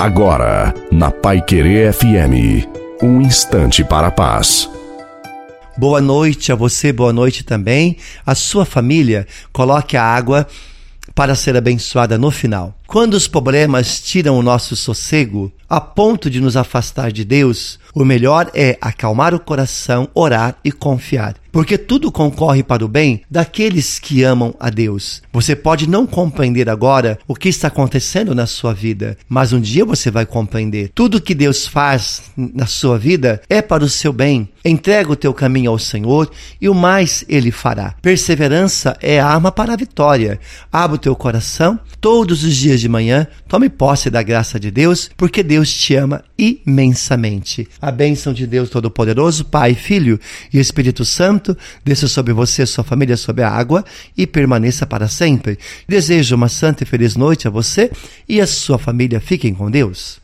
Agora, na Pai Querer FM, um instante para a paz. Boa noite a você, boa noite também. A sua família, coloque a água para ser abençoada no final. Quando os problemas tiram o nosso sossego, a ponto de nos afastar de Deus, o melhor é acalmar o coração, orar e confiar. Porque tudo concorre para o bem daqueles que amam a Deus. Você pode não compreender agora o que está acontecendo na sua vida, mas um dia você vai compreender. Tudo que Deus faz na sua vida é para o seu bem. Entrega o teu caminho ao Senhor e o mais ele fará. Perseverança é a arma para a vitória. Abra o teu coração todos os dias de manhã, tome posse da graça de Deus, porque Deus te ama imensamente. A bênção de Deus Todo-Poderoso, Pai, Filho e Espírito Santo, desça sobre você, sua família, sobre a água e permaneça para sempre. Desejo uma santa e feliz noite a você e a sua família. Fiquem com Deus.